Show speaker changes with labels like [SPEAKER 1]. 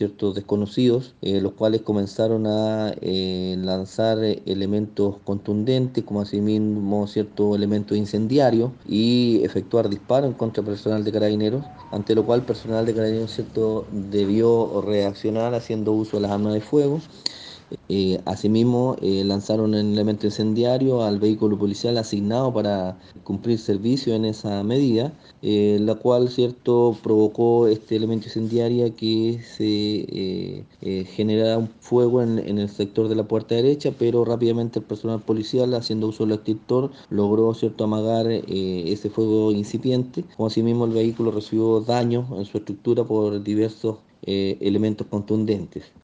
[SPEAKER 1] ciertos desconocidos, eh, los cuales comenzaron a eh, lanzar elementos contundentes, como asimismo ciertos elementos incendiarios, y efectuar disparos contra personal de carabineros, ante lo cual personal de carabineros cierto, debió reaccionar haciendo uso de las armas de fuego. Eh, asimismo, eh, lanzaron un elemento incendiario al vehículo policial asignado para cumplir servicio en esa medida, eh, la cual cierto provocó este elemento incendiario que se generara un fuego en, el sector de la puerta derecha, pero rápidamente el personal policial, haciendo uso del extintor, logró cierto amagar ese fuego incipiente. Asimismo, el vehículo recibió daños en su estructura por diversos elementos contundentes.